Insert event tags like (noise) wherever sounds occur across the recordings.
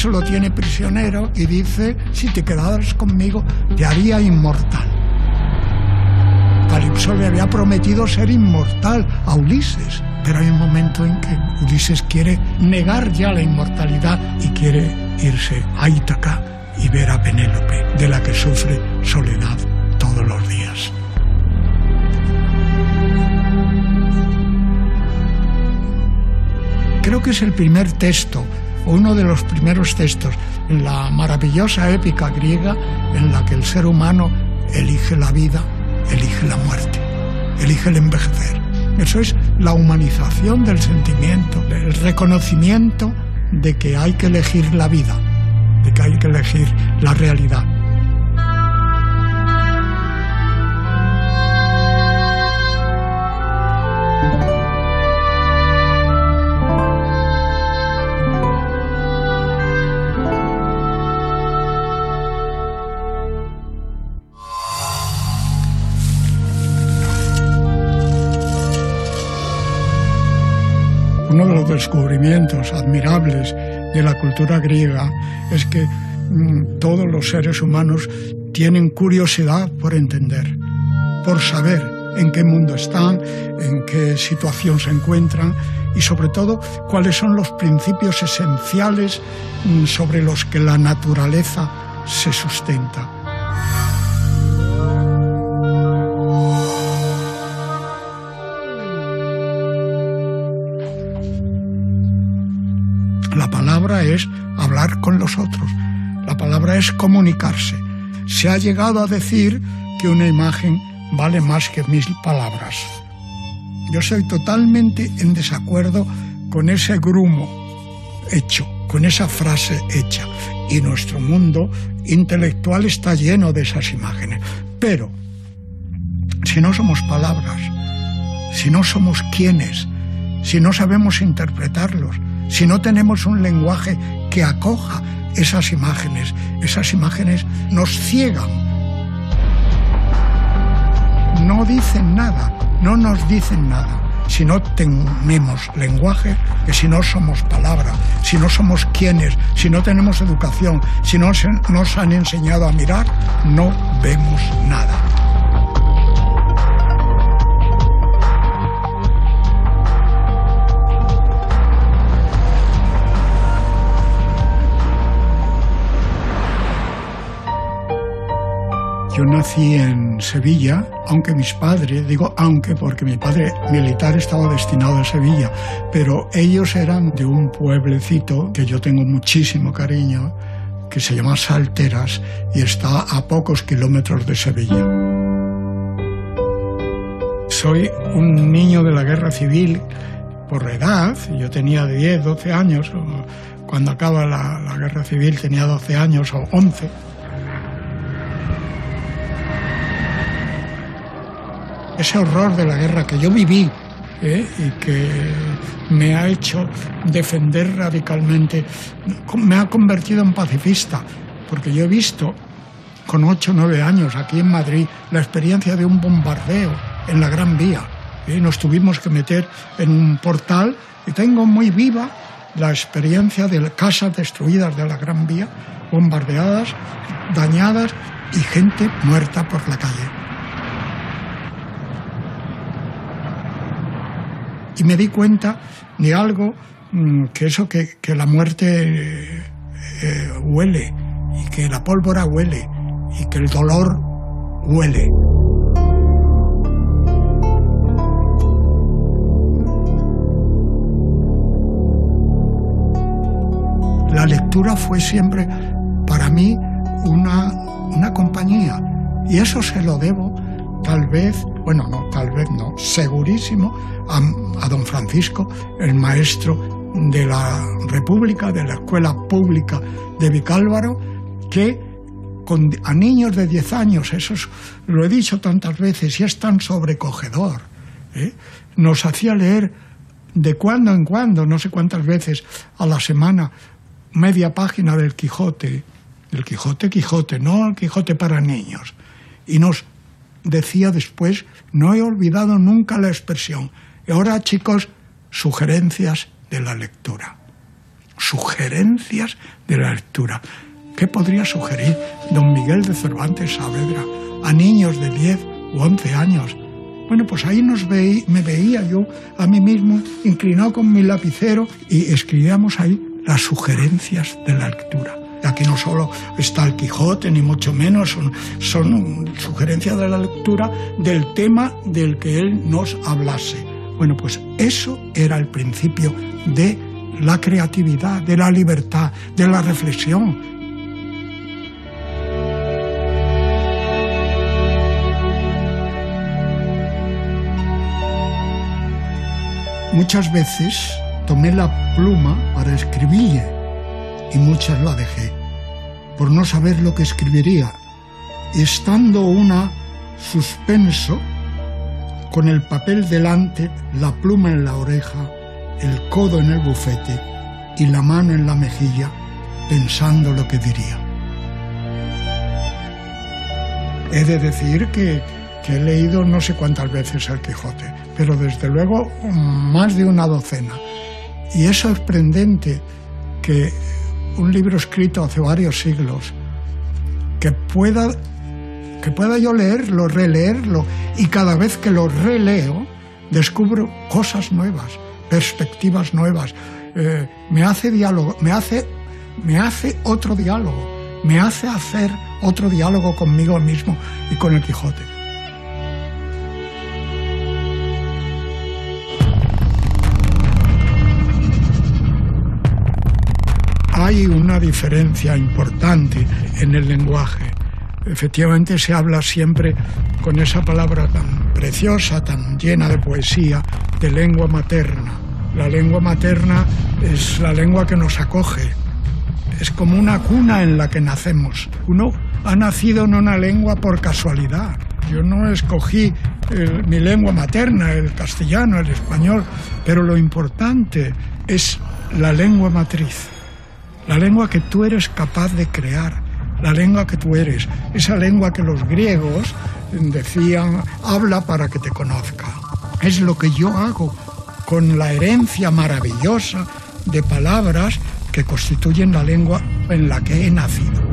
Calipso lo tiene prisionero y dice, si te quedaras conmigo, te haría inmortal. Calipso le había prometido ser inmortal a Ulises, pero hay un momento en que Ulises quiere negar ya la inmortalidad y quiere irse a Ítaca y ver a Penélope, de la que sufre soledad todos los días. Creo que es el primer texto, uno de los primeros textos, en la maravillosa épica griega en la que el ser humano elige la vida, elige la muerte, elige el envejecer. Eso es la humanización del sentimiento, el reconocimiento de que hay que elegir la vida, de que hay que elegir la realidad. Descubrimientos admirables de la cultura griega es que mm, todos los seres humanos tienen curiosidad por entender, por saber en qué mundo están, en qué situación se encuentran y sobre todo cuáles son los principios esenciales mm, sobre los que la naturaleza se sustenta. Es hablar con los otros. La palabra es comunicarse. Se ha llegado a decir que una imagen vale más que mil palabras. Yo soy totalmente en desacuerdo con ese grumo hecho, con esa frase hecha. Y nuestro mundo intelectual está lleno de esas imágenes. Pero, si no somos palabras, si no somos quienes, si no sabemos interpretarlos, si no tenemos un lenguaje que acoja esas imágenes, esas imágenes nos ciegan. No dicen nada, no nos dicen nada. Si no tenemos lenguaje, que si no somos palabra, si no somos quienes, si no tenemos educación, si no nos han enseñado a mirar, no vemos nada. Yo nací en Sevilla, aunque mis padres, digo aunque porque mi padre militar estaba destinado a Sevilla, pero ellos eran de un pueblecito que yo tengo muchísimo cariño, que se llama Salteras y está a pocos kilómetros de Sevilla. Soy un niño de la guerra civil por edad, yo tenía 10, 12 años, cuando acaba la, la guerra civil tenía 12 años o 11 ese horror de la guerra que yo viví ¿eh? y que me ha hecho defender radicalmente, me ha convertido en pacifista, porque yo he visto con 8 o 9 años aquí en Madrid la experiencia de un bombardeo en la Gran Vía. ¿eh? Nos tuvimos que meter en un portal y tengo muy viva la experiencia de casas destruidas de la Gran Vía, bombardeadas, dañadas y gente muerta por la calle. Y me di cuenta de algo mm, que eso que, la muerte eh, huele y que la pólvora huele y que el dolor huele. La lectura fue siempre para mí una, una compañía y eso se lo debo tal vez, bueno, no, tal vez no, segurísimo a, don Francisco, el maestro de la República, de la Escuela Pública de Vicálvaro, que con, a niños de 10 años, eso lo he dicho tantas veces y es tan sobrecogedor, ¿eh? nos hacía leer de cuando en cuando, no sé cuántas veces a la semana, media página del Quijote, del Quijote Quijote, no el Quijote para niños, y nos decía después, no he olvidado nunca la expresión, y ahora, chicos, sugerencias de la lectura. sugerencias de la lectura. ¿Qué podría sugerir don Miguel de Cervantes Saavedra a niños de 10 u 11 años? Bueno, pues ahí nos veí, me veía yo a mí mismo inclinado con mi lapicero y escribíamos ahí las sugerencias de la lectura. Aquí no solo está el Quijote, ni mucho menos, son, son sugerencias de la lectura del tema del que él nos hablase. Bueno, pues eso era el principio de la creatividad, de la libertad, de la reflexión, Muchas veces tomé la pluma para escribir y muchas la dejé por no saber lo que escribiría. Estando una suspenso, con el papel delante, la pluma en la oreja, el codo en el bufete y la mano en la mejilla, pensando lo que diría. He de decir que, que he leído no sé cuántas veces el Quijote pero desde luego más de una docena. Y es sorprendente que un libro escrito hace varios siglos, que pueda, que pueda yo leerlo, releerlo, y cada vez que lo releo, descubro cosas nuevas, perspectivas nuevas. Eh, me hace diálogo, me hace, me hace otro diálogo, me hace hacer otro diálogo conmigo mismo y con el Quijote. Hay una diferencia importante en el lenguaje. Efectivamente se habla siempre con esa palabra tan preciosa, tan llena de poesía, de lengua materna. La lengua materna es la lengua que nos acoge, es como una cuna en la que nacemos. Uno ha nacido en una lengua por casualidad. Yo no escogí mi lengua materna, el castellano, el español, pero lo importante es la lengua matriz la lengua que tú eres capaz de crear, la lengua que tú eres, esa lengua que los griegos decían, habla para que te conozca. Es lo que yo hago con la herencia maravillosa de palabras que constituyen la lengua en la que he nacido.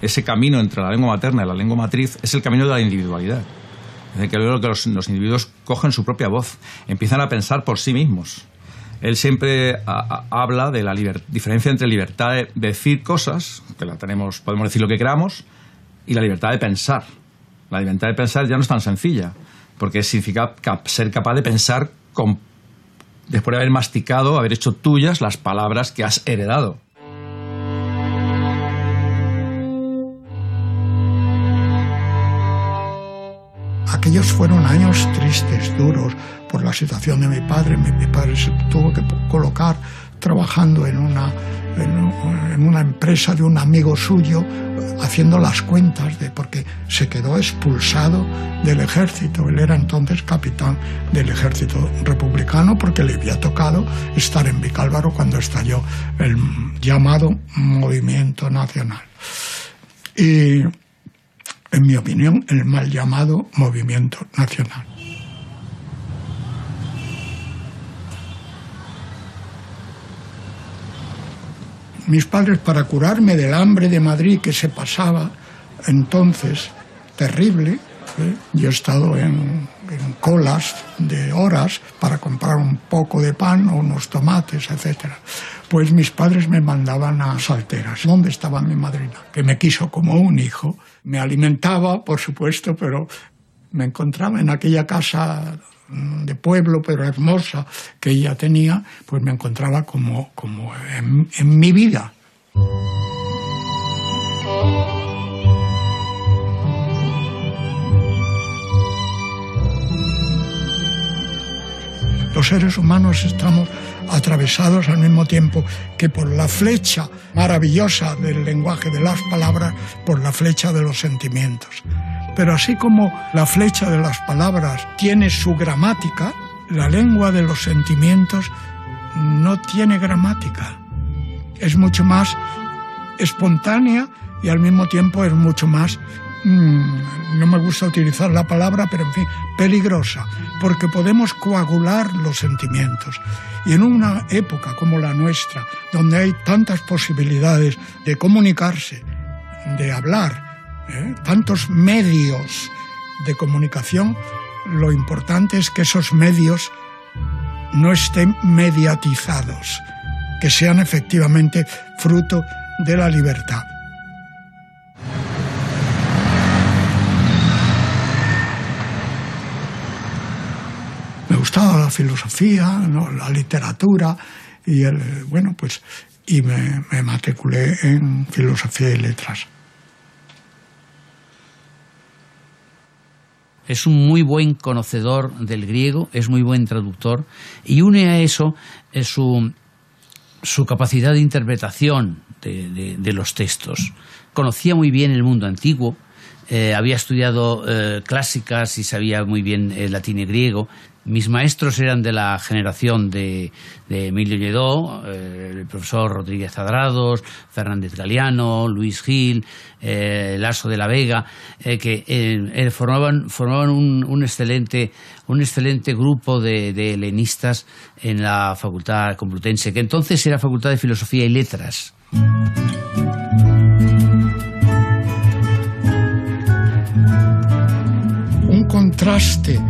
Ese camino entre la lengua materna y la lengua matriz es el camino de la individualidad. Es decir, que los, individuos cogen su propia voz, empiezan a pensar por sí mismos. Él siempre habla de la diferencia entre libertad de decir cosas, que la tenemos, podemos decir lo que queramos, y la libertad de pensar. La libertad de pensar ya no es tan sencilla, porque significa ser capaz de pensar después de haber masticado, haber hecho tuyas las palabras que has heredado. Aquellos fueron años tristes, duros, por la situación de mi padre. Mi, padre se tuvo que colocar trabajando en una, en, una empresa de un amigo suyo, haciendo las cuentas, de, porque se quedó expulsado del ejército. Él era entonces capitán del ejército republicano porque le había tocado estar en Vicálvaro cuando estalló el llamado movimiento nacional. Y en mi opinión, el mal llamado movimiento nacional. Mis padres, para curarme del hambre de Madrid que se pasaba entonces terrible, ¿eh? yo he estado en, en, colas de horas para comprar un poco de pan o unos tomates, etc. Pues mis padres me mandaban a Salteras, donde estaba mi madrina, que me quiso como un hijo me alimentaba, por supuesto, pero me encontraba en aquella casa de pueblo, pero hermosa, que ella tenía, pues me encontraba como, como en, en mi vida. Los seres humanos estamos atravesados al mismo tiempo que por la flecha maravillosa del lenguaje de las palabras, por la flecha de los sentimientos. Pero así como la flecha de las palabras tiene su gramática, la lengua de los sentimientos no tiene gramática. es mucho más espontánea y al mismo tiempo es mucho más, mm, no me gusta utilizar la palabra, pero en fin, peligrosa, porque podemos coagular los sentimientos. Y en una época como la nuestra, donde hay tantas posibilidades de comunicarse, de hablar, ¿eh? tantos medios de comunicación, lo importante es que esos medios no estén mediatizados, que sean efectivamente fruto de la libertad. Gustaba la filosofía, la literatura y el, bueno, pues y me, matriculé en filosofía y letras. es un muy buen conocedor del griego, es muy buen traductor y une a eso eh, su, su capacidad de interpretación de, los textos. Conocía muy bien el mundo antiguo, eh, había estudiado eh, clásicas y sabía muy bien el latín y griego. Mis maestros eran de la generación de, Emilio Lledó, eh, el profesor Rodríguez Adrados, Fernández Galeano, Luis Gil, Lasso de la Vega, que formaban, formaban un, excelente, un excelente grupo de, de helenistas en la Facultad Complutense, que entonces era Facultad de Filosofía y Letras. Un contraste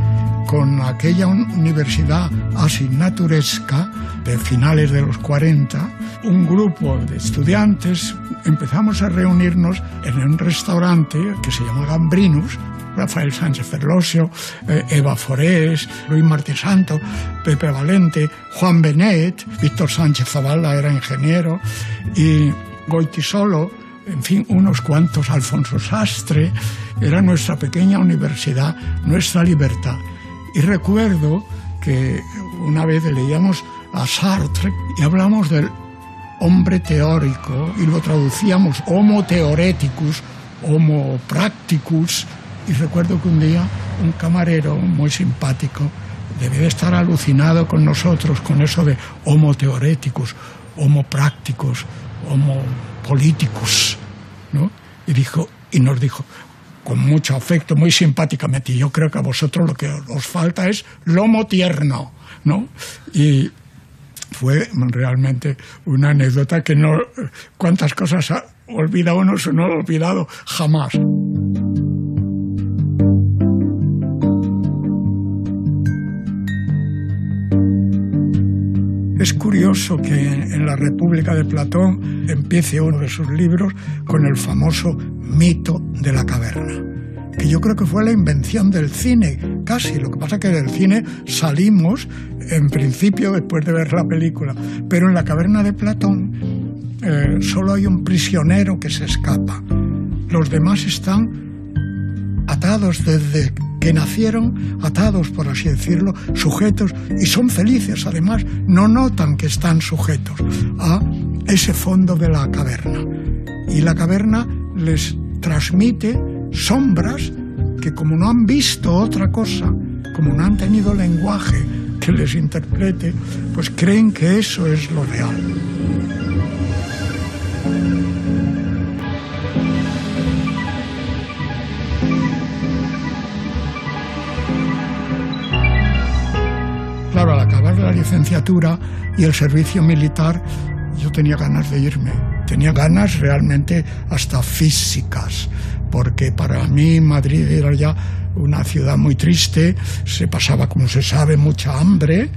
con aquella universidad asignaturesca de finales de los 40, un grupo de estudiantes empezamos a reunirnos en un restaurante que se llama Gambrinus, Rafael Sánchez Ferlosio, eh, Eva Forés, Luis Martín Santo, Pepe Valente, Juan Benet, Víctor Sánchez Zavala era ingeniero y Goitisolo, en fin, unos cuantos, Alfonso Sastre, era nuestra pequeña universidad, nuestra libertad. Y recuerdo que una vez leíamos a Sartre y hablamos del hombre teórico y lo traducíamos homo theoreticus, homo practicus, y recuerdo que un día un camarero muy simpático debe de estar alucinado con nosotros, con eso de homo teoreticus, homo prácticos, homo políticos, ¿no? Y, dijo, y nos dijo, con mucho afecto, muy simpáticamente, y yo creo que a vosotros lo que os falta es lomo tierno, ¿no? Y fue realmente una anécdota que no, cuántas cosas olvida uno, no ha olvidado jamás. Curioso que en la República de Platón empiece uno de sus libros con el famoso mito de la caverna que yo creo que fue la invención del cine, casi. Lo que pasa es que del cine salimos, en principio, después de ver la película. Pero en la caverna de Platón eh, solo hay un prisionero que se escapa. Los demás están atados desde que nacieron atados, por así decirlo, sujetos y son felices. Además, no notan que están sujetos a ese fondo de la caverna. Y la caverna les transmite sombras que como no han visto otra cosa, como no han tenido lenguaje que les interprete, pues creen que eso es lo real. La licenciatura y el servicio militar, yo tenía ganas de irme. Tenía ganas realmente hasta físicas, porque para mí Madrid era ya una ciudad muy triste, se pasaba, como se sabe, mucha hambre.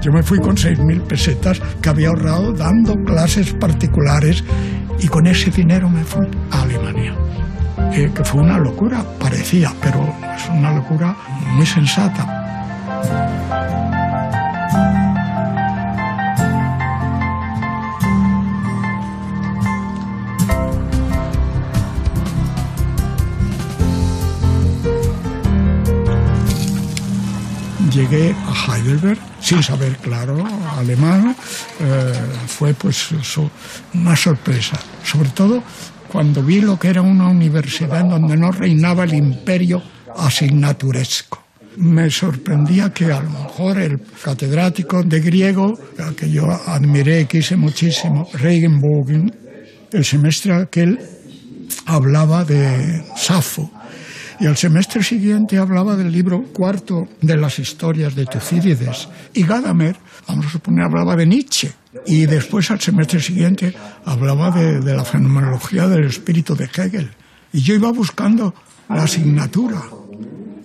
Yo me fui con 6.000 pesetas que había ahorrado dando clases particulares y con ese dinero me fui a Alemania que fue una locura, parecía, pero es una locura muy sensata. llegué a Heidelberg sin saber, claro, alemán. Eh, fue pues una sorpresa. Sobre todo cuando vi lo que era una universidad donde no reinaba el imperio asignaturesco. me sorprendía que a lo mejor el catedrático de griego, al que yo admiré y quise muchísimo, Regenbogen, el semestre aquel hablaba de Safo. Y el semestre siguiente hablaba del libro cuarto de las historias de Tucídides. Y Gadamer, vamos a suponer, hablaba de Nietzsche. Y después al semestre siguiente hablaba de, la fenomenología del espíritu de Hegel. Y yo iba buscando la asignatura.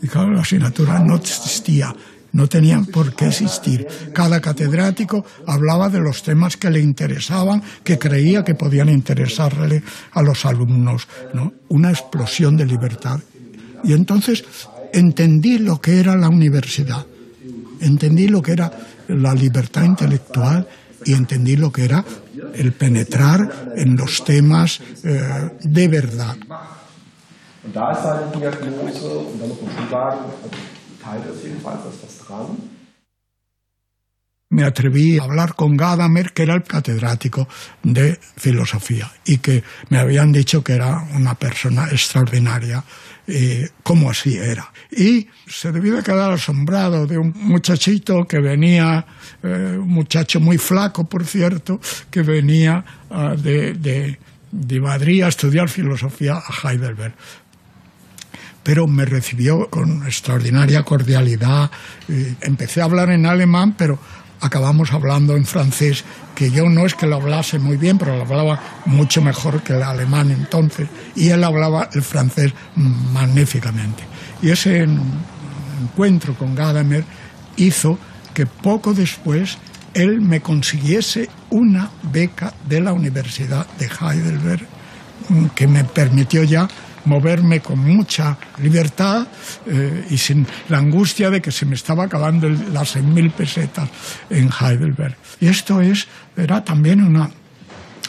Y claro, la asignatura no existía, no tenían por qué existir. Cada catedrático hablaba de los temas que le interesaban, que creía que podían interesarle a los alumnos. ¿no? Una explosión de libertad. Y entonces entendí lo que era la universidad, entendí lo que era la libertad intelectual y entendí lo que era el penetrar en los temas eh, de verdad. Und da ist seine Diagnose, und da muss man schon sagen, Teil ist jedenfalls, ist das dran. Me atreví a hablar con Gadamer, que era el catedrático de filosofía, y que me habían dicho que era una persona extraordinaria, eh, como así era. Y se debió de quedar asombrado de un muchachito que venía, eh, un muchacho muy flaco, por cierto, que venía uh, de, de, de Madrid a estudiar filosofía a Heidelberg pero me recibió con extraordinaria cordialidad. Empecé a hablar en alemán, pero acabamos hablando en francés, que yo no es que lo hablase muy bien, pero lo hablaba mucho mejor que el alemán entonces, y él hablaba el francés magníficamente. Y ese encuentro con Gadamer hizo que poco después él me consiguiese una beca de la Universidad de Heidelberg que me permitió ya moverme con mucha libertad eh, y sin la angustia de que se me estaba acabando el, las 6.000 pesetas en Heidelberg. Y esto es, era también una,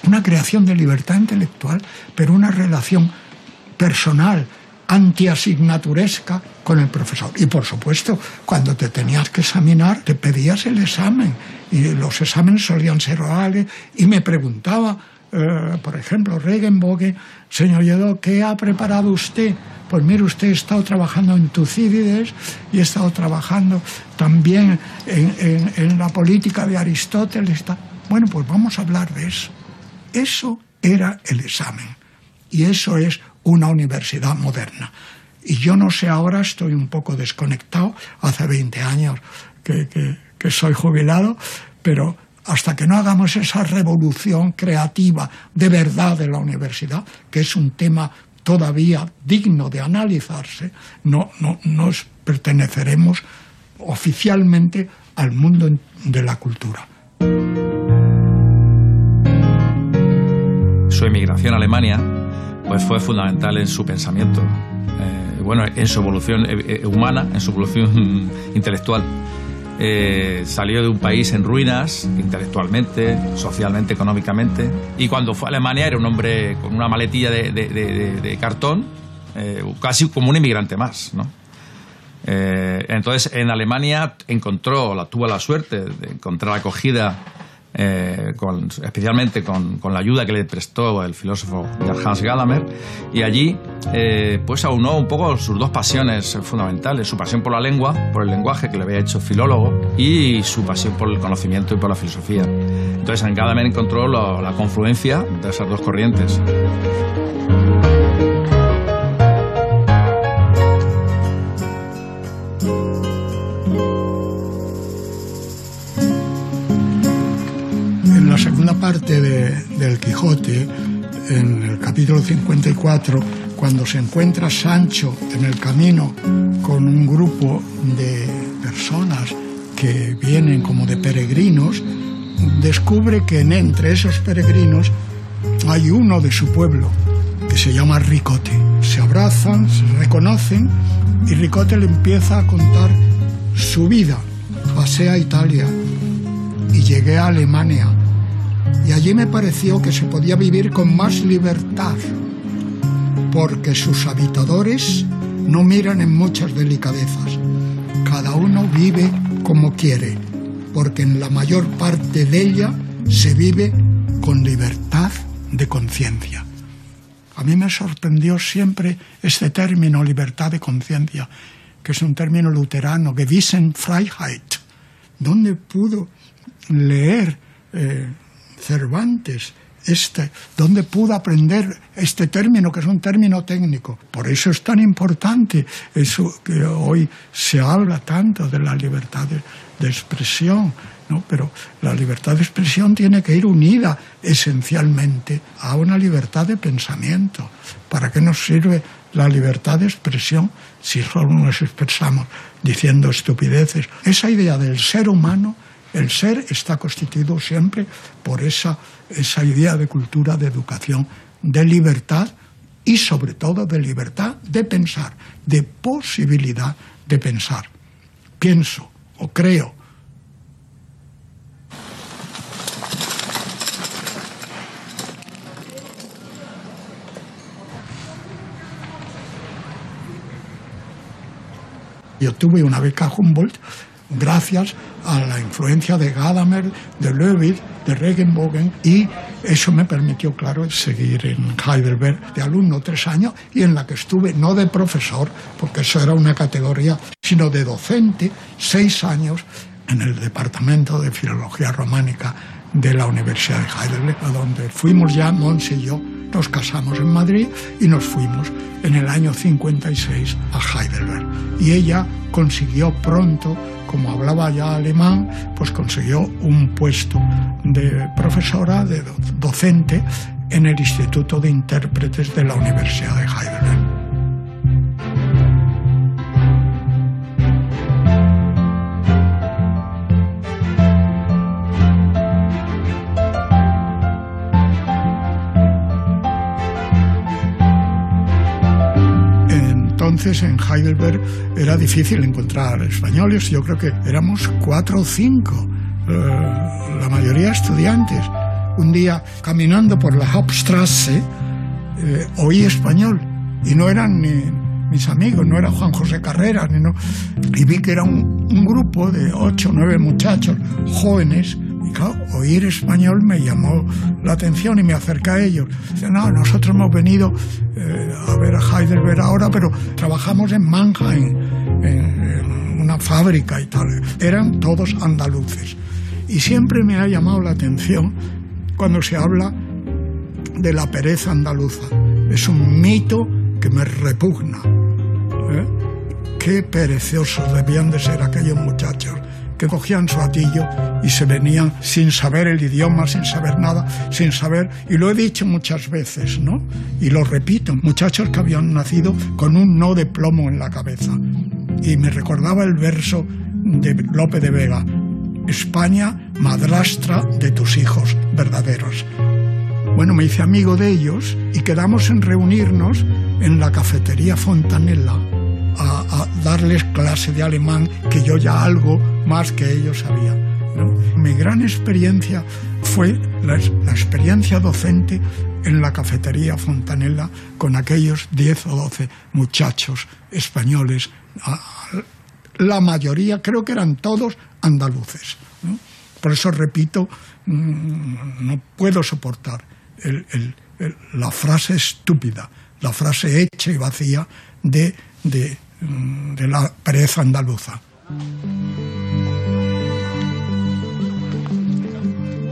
una creación de libertad intelectual, pero una relación personal, antiasignaturesca con el profesor. Y por supuesto, cuando te tenías que examinar, te pedías el examen. Y los exámenes solían ser orales y me preguntaba, eh, por ejemplo, Regenbogen, señor Lledó, ¿qué ha preparado usted? Pues mire, usted ha estado trabajando en Tucídides y ha estado trabajando también en, la política de Aristóteles. Bueno, pues vamos a hablar de eso. Eso era el examen. Y eso es una universidad moderna. Y yo no sé, ahora estoy un poco desconectado, hace 20 años que soy jubilado, pero hasta que no hagamos esa revolución creativa de verdad de la universidad, que es un tema todavía digno de analizarse, no, no nos perteneceremos oficialmente al mundo de la cultura. Su emigración a Alemania pues fue fundamental en su pensamiento, eh, bueno, en su evolución eh, eh humana, en su evolución (laughs) intelectual. Eh, salió de un país en ruinas, intelectualmente, socialmente, económicamente, y cuando fue a Alemania era un hombre con una maletilla de, cartón, eh, casi como un inmigrante más, ¿no? Eh, entonces, en Alemania encontró, tuvo la suerte de encontrar acogida eh, con, especialmente con, con, la ayuda que le prestó el filósofo Hans Gadamer, y allí eh, pues aunó un poco sus dos pasiones fundamentales, su pasión por la lengua, por el lenguaje que le había hecho filólogo, y su pasión por el conocimiento y por la filosofía. Entonces en Gadamer encontró la, la confluencia de esas dos corrientes. Parte de, del Quijote, en el capítulo 54, cuando se encuentra Sancho en el camino con un grupo de personas que vienen como de peregrinos, descubre que entre esos peregrinos hay uno de su pueblo que se llama Ricote. Se abrazan, se reconocen y Ricote le empieza a contar su vida. Pasé a Italia y llegué a Alemania y allí me pareció que se podía vivir con más libertad, porque sus habitadores no miran en muchas delicadezas. Cada uno vive como quiere, porque en la mayor parte de ella se vive con libertad de conciencia. A mí me sorprendió siempre este término libertad de conciencia, que es un término luterano, Freiheit. ¿Dónde pudo leer eh, Cervantes este, dónde pudo aprender este término, que es un término técnico. Por eso es tan importante eso que hoy se habla tanto de la libertad de, expresión. ¿no? Pero la libertad de expresión tiene que ir unida esencialmente a una libertad de pensamiento. ¿Para qué nos sirve la libertad de expresión si solo nos expresamos diciendo estupideces? Esa idea del ser humano, el ser está constituido siempre por esa esa idea de cultura, de educación, de libertad y sobre todo de libertad de pensar, de posibilidad de pensar. Pienso o creo. Yo tuve una beca Humboldt gracias a la influencia de Gadamer, de Löwit, de Regenbogen y eso me permitió, claro, seguir en Heidelberg de alumno tres años y en la que estuve no de profesor, porque eso era una categoría, sino de docente, seis años en el Departamento de Filología Románica de la Universidad de Heidelberg, a donde fuimos ya, Mons y yo, nos casamos en Madrid y nos fuimos en el año 56 a Heidelberg. Y ella consiguió pronto, como hablaba ya alemán, pues consiguió un puesto de profesora, de docente en el Instituto de Intérpretes de la Universidad de Heidelberg. Entonces en Heidelberg era difícil encontrar españoles. Yo creo que éramos cuatro o cinco, eh, la mayoría estudiantes. Un día, caminando por la Hauptstrasse, eh, oí español y no eran ni mis amigos, no era Juan José Carrera, ni no. y vi que era un, un grupo de ocho o nueve muchachos jóvenes oír español me llamó la atención y me acerqué a ellos. Dice, no, nosotros hemos venido eh, a ver a Heidelberg ahora, pero trabajamos en Mannheim, en, una fábrica y tal. Eran todos andaluces. Y siempre me ha llamado la atención cuando se habla de la pereza andaluza. Es un mito que me repugna. ¿eh? Qué perezosos debían de ser aquellos muchachos que cogían su atillo y se venían sin saber el idioma, sin saber nada, sin saber, y lo he dicho muchas veces, ¿no? Y lo repito, muchachos que habían nacido con un no de plomo en la cabeza. Y me recordaba el verso de Lope de Vega, España, madrastra de tus hijos verdaderos. Bueno, me hice amigo de ellos y quedamos en reunirnos en la cafetería Fontanella a, darles clase de alemán, que yo ya algo más que ellos sabía. Mi gran experiencia fue la, experiencia docente en la cafetería Fontanella con aquellos 10 o 12 muchachos españoles, la mayoría creo que eran todos andaluces. Por eso repito, mm, no puedo soportar la frase estúpida, la frase hecha y vacía de de la pereza andaluza.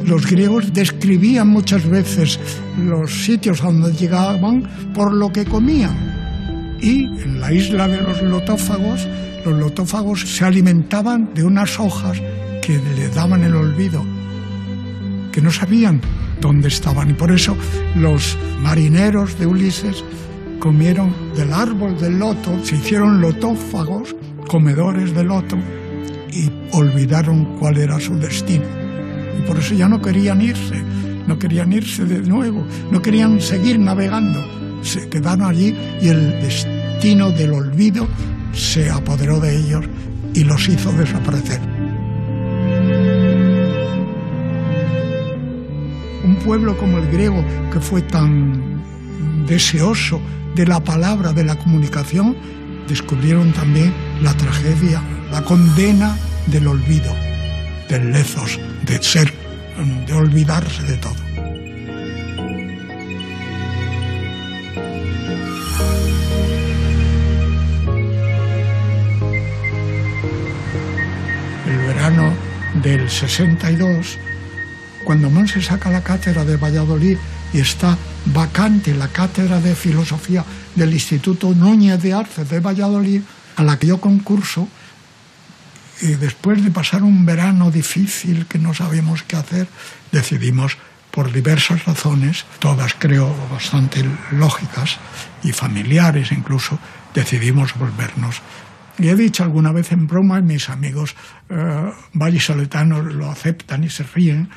Los griegos describían muchas veces los sitios a donde llegaban por lo que comían. Y en la isla de los lotófagos, los lotófagos se alimentaban de unas hojas que le daban el olvido, que no sabían dónde estaban. Y por eso los marineros de Ulises comieron del árbol del loto, se hicieron lotófagos, comedores de loto, y olvidaron cuál era su destino. Y por eso ya no querían irse, no querían irse de nuevo, no querían seguir navegando. Se quedaron allí y el destino del olvido se apoderó de ellos y los hizo desaparecer. Un pueblo como el griego, que fue tan deseoso de la palabra, de la comunicación, descubrieron también la tragedia, la condena del olvido, del lezos, de ser, de olvidarse de todo. El verano del 62, cuando Monse saca la cátedra de Valladolid y está vacante la cátedra de filosofía del Instituto Núñez de Arce de Valladolid, a la que yo concurso, y después de pasar un verano difícil que no sabíamos qué hacer, decidimos, por diversas razones, todas creo bastante lógicas y familiares incluso, decidimos volvernos. Y he dicho alguna vez en broma, y mis amigos eh, vallisoletanos lo aceptan y se ríen,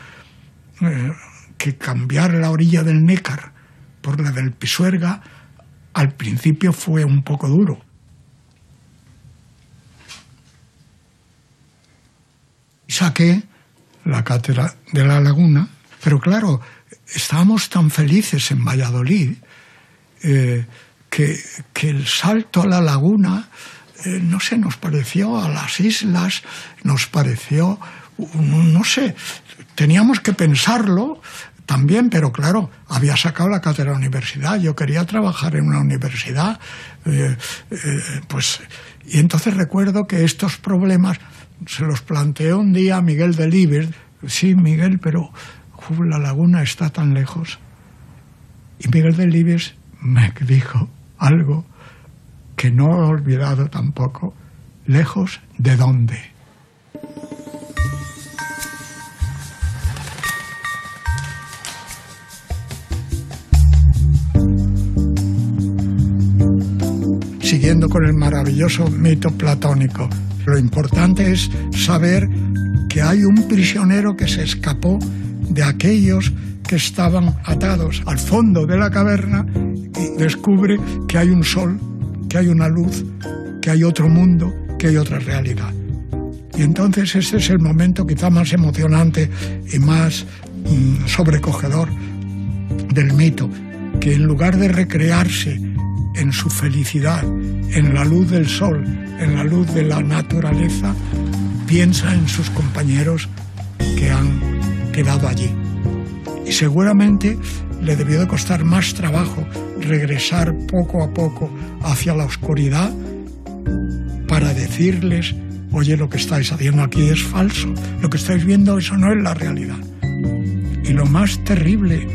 eh, que cambiar la orilla del Nécar por la del Pisuerga al principio fue un poco duro. Saqué la cátedra de la laguna, pero claro, estábamos tan felices en Valladolid eh, que, que, el salto a la laguna, eh, no sé, nos pareció a las islas, nos pareció, no sé, teníamos que pensarlo también, pero claro, había sacado la cátedra de universidad, yo quería trabajar en una universidad, eh, pues, y entonces recuerdo que estos problemas se los planteó un día a Miguel Delibes. Sí, Miguel, pero la laguna está tan lejos. Y Miguel Delibes me dijo algo que no he olvidado tampoco. ¿Lejos de dónde? Con el maravilloso mito platónico, lo importante es saber que hay un prisionero que se escapó de aquellos que estaban atados al fondo de la caverna y descubre que hay un sol, que hay una luz, que hay otro mundo, que hay otra realidad. Y entonces ese es el momento quizá más emocionante y más mm, sobrecogedor del mito, que en lugar de recrearse en su felicidad, en la luz del sol, en la luz de la naturaleza, piensa en sus compañeros que han quedado allí. Y seguramente le debió de costar más trabajo regresar poco a poco hacia la oscuridad para decirles, oye, lo que estáis haciendo aquí es falso, lo que estáis viendo eso no es la realidad. Y lo más terrible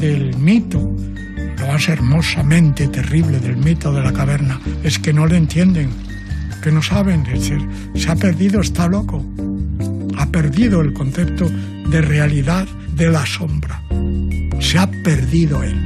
del mito lo más hermosamente terrible del mito de la caverna es que no le entienden, que no saben, decir, se ha perdido, está loco, ha perdido el concepto de realidad de la sombra, se ha perdido él.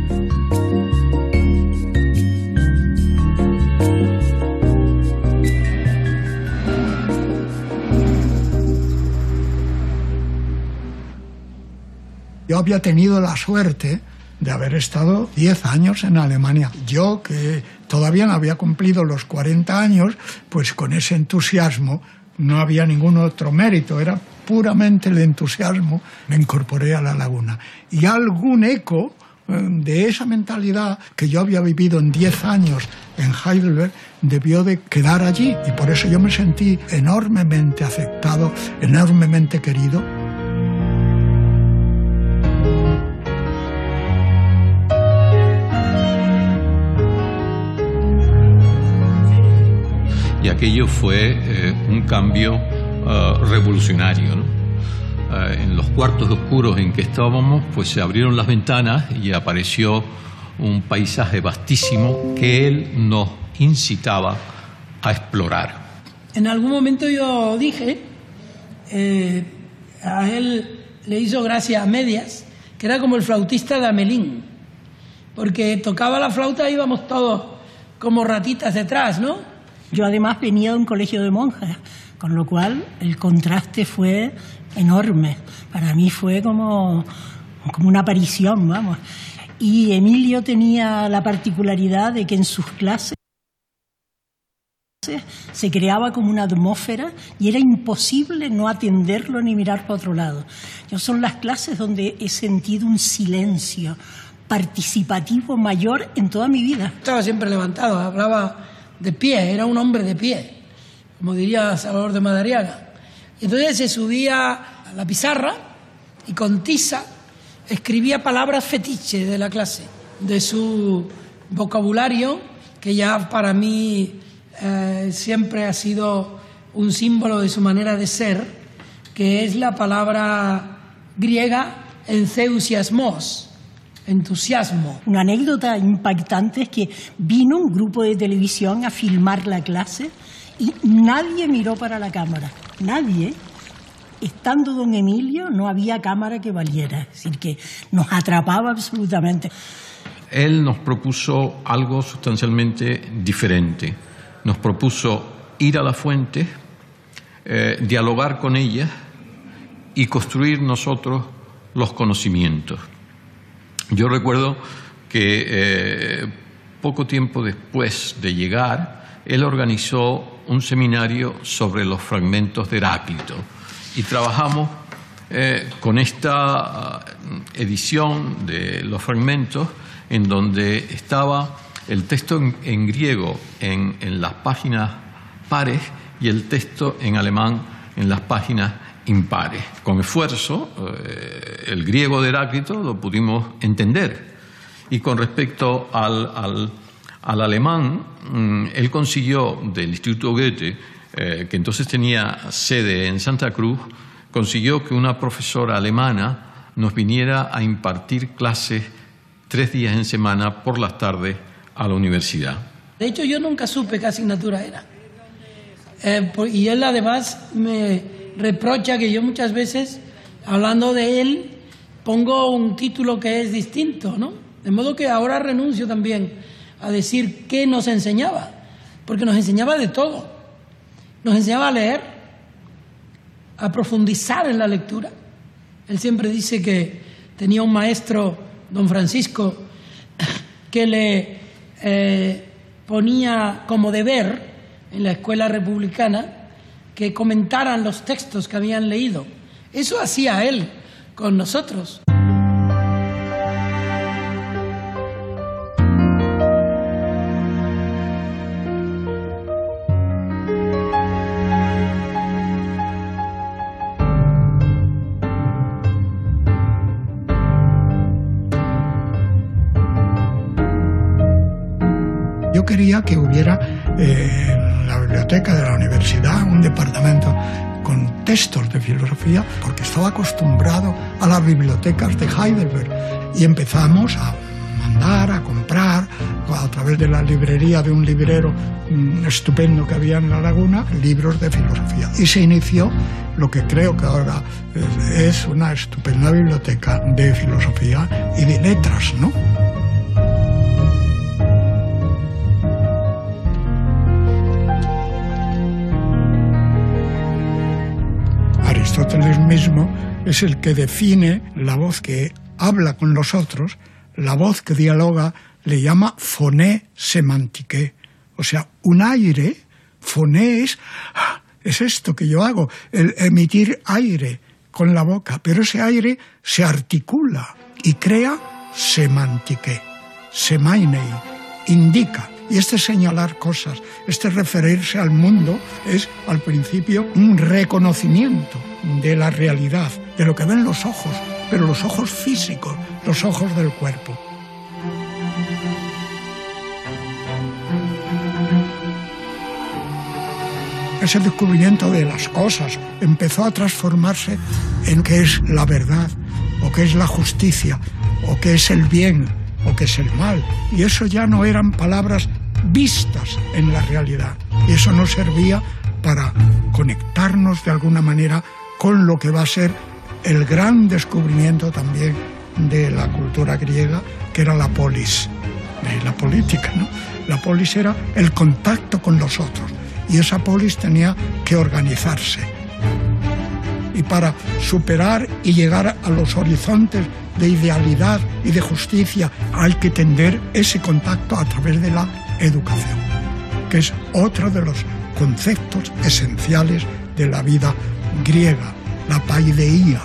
Yo había tenido la suerte de haber estado 10 años en Alemania. Yo, que todavía no había cumplido los 40 años, pues con ese entusiasmo no había ningún otro mérito, era puramente el entusiasmo, me incorporé a la laguna. Y algún eco eh, de esa mentalidad que yo había vivido en 10 años en Heidelberg debió de quedar allí y por eso yo me sentí enormemente aceptado, enormemente querido aquello fue eh, un cambio eh, revolucionario. Eh, en los cuartos oscuros en que estábamos, pues se abrieron las ventanas y apareció un paisaje vastísimo que él nos incitaba a explorar. En algún momento yo dije, a él le hizo gracia a medias, que era como el flautista de Amelín, porque tocaba la flauta y íbamos todos como ratitas detrás, ¿no? Yo además venía de un colegio de monjas, con lo cual el contraste fue enorme. Para mí fue como, como una aparición, vamos. Y Emilio tenía la particularidad de que en sus clases se creaba como una atmósfera y era imposible no atenderlo ni mirar para otro lado. Yo son las clases donde he sentido un silencio participativo mayor en toda mi vida. Estaba siempre levantado, hablaba de pie, era un hombre de pie, como diría Salvador de Madariaga. Y entonces se subía a la pizarra y con tiza escribía palabras fetiche de la clase, de su vocabulario, que ya para mí eh, siempre ha sido un símbolo de su manera de ser, que es la palabra griega entusiasmos, entusiasmo. Una anécdota impactante es que vino un grupo de televisión a filmar la clase y nadie miró para la cámara, nadie. Estando don Emilio no había cámara que valiera, es decir, que nos atrapaba absolutamente. Él nos propuso algo sustancialmente diferente. Nos propuso ir a la fuente, eh, dialogar con ella y construir nosotros los conocimientos. Yo recuerdo que eh, poco tiempo después de llegar, él organizó un seminario sobre los fragmentos de Heráclito. Y trabajamos eh, con esta eh, edición de los fragmentos en donde estaba el texto en, griego en, en, las páginas pares y el texto en alemán en las páginas impares. Con esfuerzo, eh, el griego de Heráclito lo pudimos entender. Y con respecto al, al, alemán, mm, él consiguió del Instituto Goethe, eh, que entonces tenía sede en Santa Cruz, consiguió que una profesora alemana nos viniera a impartir clases tres días en semana por las tardes a la universidad. De hecho, yo nunca supe qué asignatura era. Eh, y él además me, reprocha que yo muchas veces, hablando de él, pongo un título que es distinto, ¿no? De modo que ahora renuncio también a decir qué nos enseñaba, porque nos enseñaba de todo. Nos enseñaba a leer, a profundizar en la lectura. Él siempre dice que tenía un maestro, don Francisco, (coughs) que le eh, ponía como deber en la escuela republicana que comentaran los textos que habían leído. Eso hacía él con nosotros. Yo quería que hubiera eh, la biblioteca de la universidad, un departamento con textos de filosofía, porque estaba acostumbrado a las bibliotecas de Heidelberg. Y empezamos a mandar, a comprar, a través de la librería de un librero mm, estupendo que había en la laguna, libros de filosofía. Y se inició lo que creo que ahora es una estupenda biblioteca de filosofía y de letras, ¿no? Aristóteles mismo es el que define la voz que habla con los otros, la voz que dialoga, le llama foné semántique. O sea, un aire, foné es, es esto que yo hago, el emitir aire con la boca, pero ese aire se articula y crea semántique, semainei, indica. Y este señalar cosas, este referirse al mundo, es al principio un reconocimiento de la realidad, de lo que ven los ojos, pero los ojos físicos, los ojos del cuerpo. Ese descubrimiento de las cosas empezó a transformarse en qué es la verdad, o qué es la justicia, o qué es el bien, o qué es el mal. Y eso ya no eran palabras vistas en la realidad. Eso no servía para conectarnos de alguna manera con lo que va a ser el gran descubrimiento también de la cultura griega, que era la polis, la política. ¿no? La polis era el contacto con los otros y esa polis tenía que organizarse. Y para superar y llegar a los horizontes de idealidad y de justicia hay que tender ese contacto a través de la educación, que es otro de los conceptos esenciales de la vida griega, la paideía.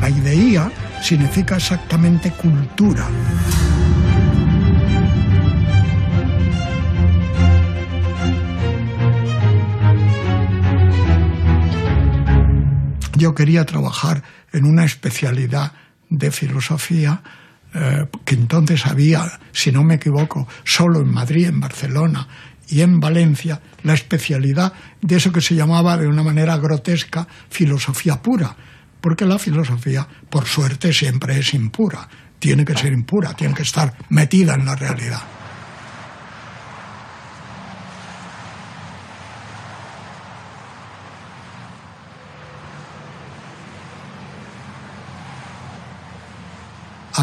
Paideía significa exactamente cultura. Yo quería trabajar en una especialidad de filosofía eh, que entonces había, si no me equivoco, solo en Madrid, en Barcelona y en Valencia la especialidad de eso que se llamaba de una manera grotesca filosofía pura, porque la filosofía, por suerte, siempre es impura, tiene que ser impura, tiene que estar metida en la realidad.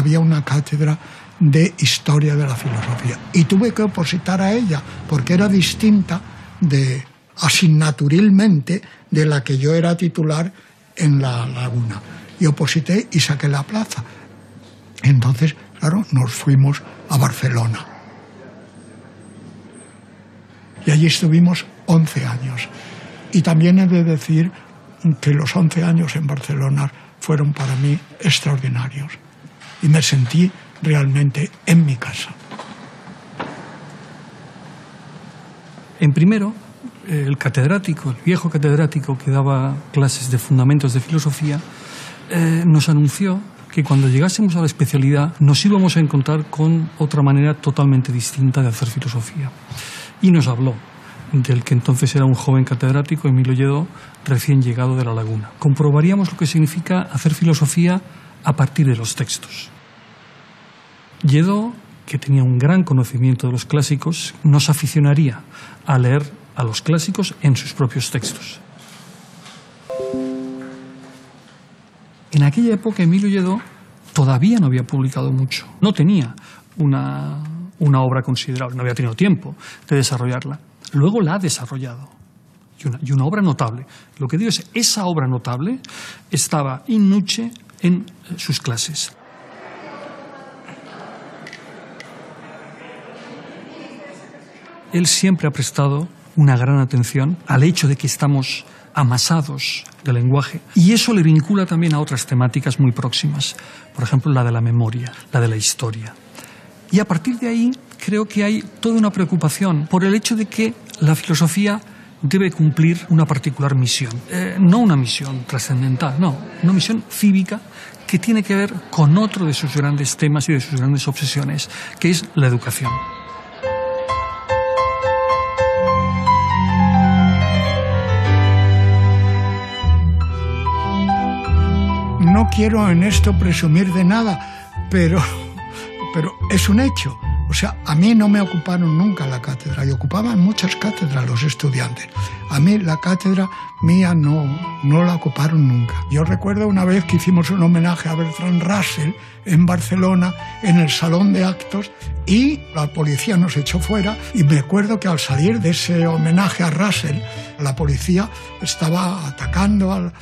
Había una cátedra de historia de la filosofía. Y tuve que opositar a ella porque era distinta de asignaturilmente de la que yo era titular en la laguna. Y oposité y saqué la plaza. Entonces claro nos fuimos a Barcelona. Y allí estuvimos 11 años. Y también he de decir que los 11 años en Barcelona fueron para mí extraordinarios y me sentí realmente en mi casa. En primero, el catedrático, el viejo catedrático que daba clases de fundamentos de filosofía, eh, nos anunció que cuando llegásemos a la especialidad nos íbamos a encontrar con otra manera totalmente distinta de hacer filosofía. Y nos habló del que entonces era un joven catedrático, Emilio Lledó, recién llegado de la laguna. Comprobaríamos lo que significa hacer filosofía a partir de los textos. Lledó, que tenía un gran conocimiento de los clásicos, nos aficionaría a leer a los clásicos en sus propios textos. En aquella época Emilio Lledó todavía no había publicado mucho, no tenía una, una obra considerable, no había tenido tiempo de desarrollarla. Luego la ha desarrollado y una, obra notable. Lo que digo es, esa obra notable estaba in en sus clases. Él siempre ha prestado una gran atención al hecho de que estamos amasados de lenguaje y eso le vincula también a otras temáticas muy próximas, por ejemplo la de la memoria, la de la historia. Y a partir de ahí creo que hay toda una preocupación por el hecho de que la filosofía debe cumplir una particular misión. Eh, no una misión trascendental, no, una misión cívica que tiene que ver con otro de sus grandes temas y de sus grandes obsesiones, que es la educación. no quiero en esto presumir de nada, pero, pero es un hecho. O sea, a mí no me ocuparon nunca la cátedra y ocupaban muchas cátedras los estudiantes. A mí la cátedra mía no, no la ocuparon nunca. Yo recuerdo una vez que hicimos un homenaje a Bertrand Russell en Barcelona, en el salón de actos, y la policía nos echó fuera. Y me acuerdo que al salir de ese homenaje a Russell, la policía estaba atacando, al,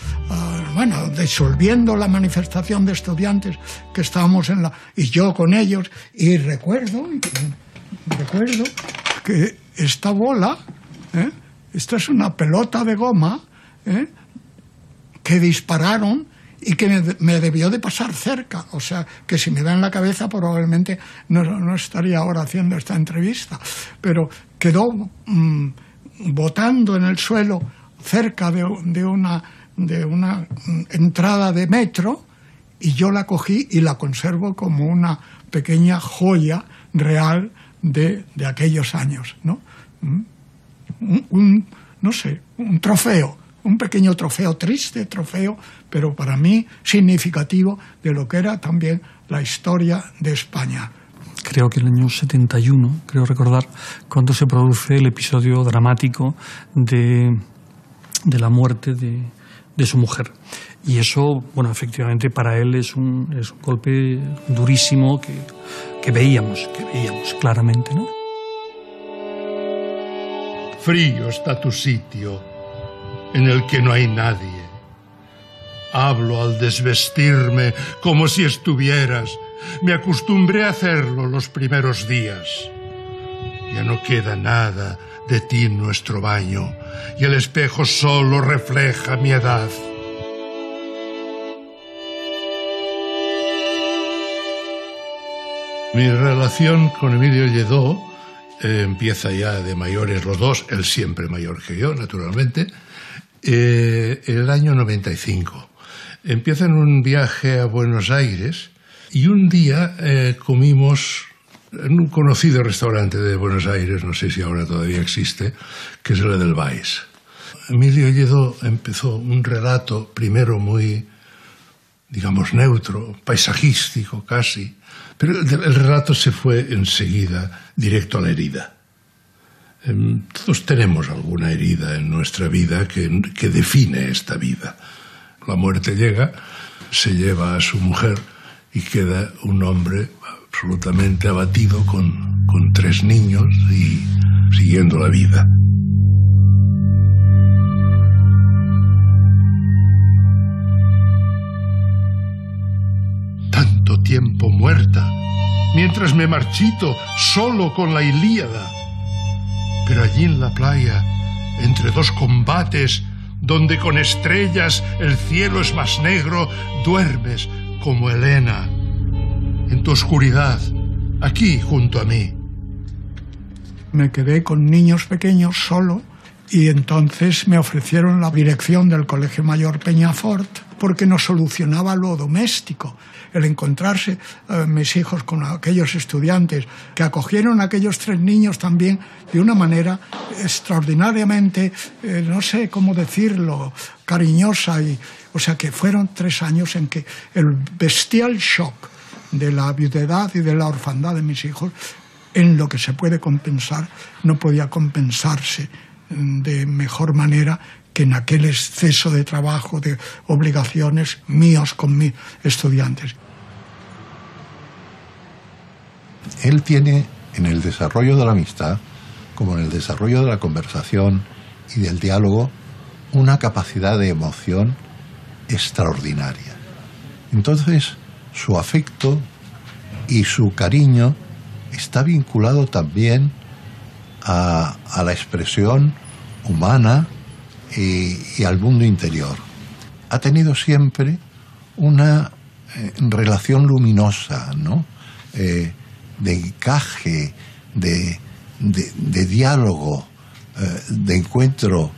bueno, disolviendo la manifestación de estudiantes que estábamos en la. y yo con ellos. Y recuerdo, recuerdo que esta bola, ¿eh? esta es una pelota de goma, ¿eh? que dispararon y que me, debió de pasar cerca. O sea, que si me da en la cabeza probablemente no, estaría ahora haciendo esta entrevista. Pero quedó mm, botando en el suelo cerca de, una, de una mm, entrada de metro y yo la cogí y la conservo como una pequeña joya real de, aquellos años, ¿no? Mm, un, no sé, un trofeo un pequeño trofeo triste, trofeo, pero para mí significativo de lo que era también la historia de España. Creo que en el año 71, creo recordar, cuando se produce el episodio dramático de, de la muerte de, de su mujer. Y eso, bueno, efectivamente para él es un, es un golpe durísimo que, que veíamos, que veíamos claramente, ¿no? Frío está tu sitio en el que no hay nadie. Hablo al desvestirme como si estuvieras. Me acostumbré a hacerlo los primeros días. Ya no queda nada de ti en nuestro baño y el espejo solo refleja mi edad. Mi relación con Emilio Lledó eh, empieza ya de mayores los dos, él siempre mayor que yo, naturalmente, eh, el año 95. Empieza en un viaje a Buenos Aires y un día eh, comimos en un conocido restaurante de Buenos Aires, no sé si ahora todavía existe, que es el del Baix. Emilio Lledó empezó un relato primero muy, digamos, neutro, paisajístico casi, pero el, el relato se fue enseguida directo a la herida. Em, todos tenemos alguna herida en nuestra vida que, que define esta vida. La muerte llega, se lleva a su mujer y queda un hombre absolutamente abatido con, con tres niños y siguiendo la vida. Tanto tiempo muerta, mientras me marchito solo con la Ilíada. Pero allí en la playa, entre dos combates, donde con estrellas el cielo es más negro, duermes como Helena, en tu oscuridad, aquí junto a mí. Me quedé con niños pequeños solo y entonces me ofrecieron la dirección del Colegio Mayor Peñafort porque nos solucionaba lo doméstico. El encontrarse eh, mis hijos con aquellos estudiantes que acogieron a aquellos tres niños también de una manera extraordinariamente, eh, no sé cómo decirlo, cariñosa. Y, o sea que fueron tres años en que el bestial shock de la viudedad y de la orfandad de mis hijos, en lo que se puede compensar, no podía compensarse mm, de mejor manera que en aquel exceso de trabajo, de obligaciones míos con mis estudiantes. Él tiene en el desarrollo de la amistad, como en el desarrollo de la conversación y del diálogo, una capacidad de emoción extraordinaria. Entonces, su afecto y su cariño está vinculado también a, la expresión humana y, al mundo interior. Ha tenido siempre una eh, relación luminosa, ¿no? Eh, de encaje, de diálogo, eh, de encuentro.